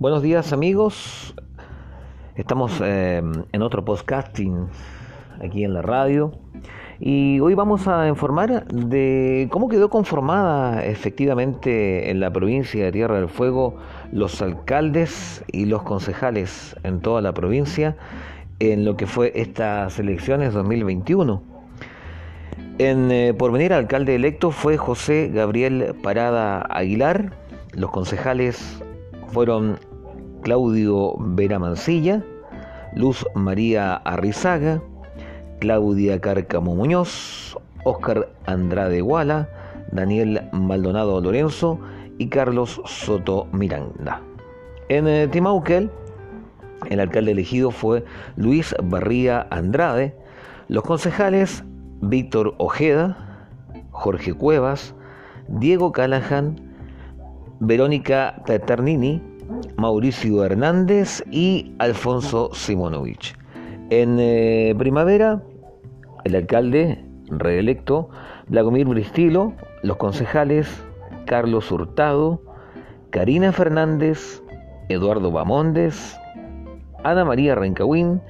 Buenos días amigos, estamos eh, en otro podcasting aquí en la radio. Y hoy vamos a informar de cómo quedó conformada efectivamente en la provincia de Tierra del Fuego los alcaldes y los concejales en toda la provincia en lo que fue estas elecciones 2021. En eh, por venir alcalde electo fue José Gabriel Parada Aguilar, los concejales fueron Claudio Vera Mancilla, Luz María Arrizaga, Claudia Cárcamo Muñoz, Óscar Andrade Guala, Daniel Maldonado Lorenzo y Carlos Soto Miranda. En eh, Timauquel, el alcalde elegido fue Luis Barría Andrade, los concejales Víctor Ojeda, Jorge Cuevas, Diego Callahan, Verónica Teternini, Mauricio Hernández y Alfonso Simonovich. En eh, primavera, el alcalde reelecto, Vladimir Bristilo, los concejales Carlos Hurtado, Karina Fernández, Eduardo Bamondes, Ana María Rencahuín,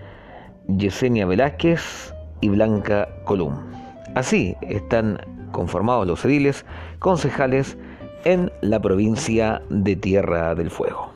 Yesenia Velázquez y Blanca Colum. Así están conformados los ediles concejales en la provincia de Tierra del Fuego.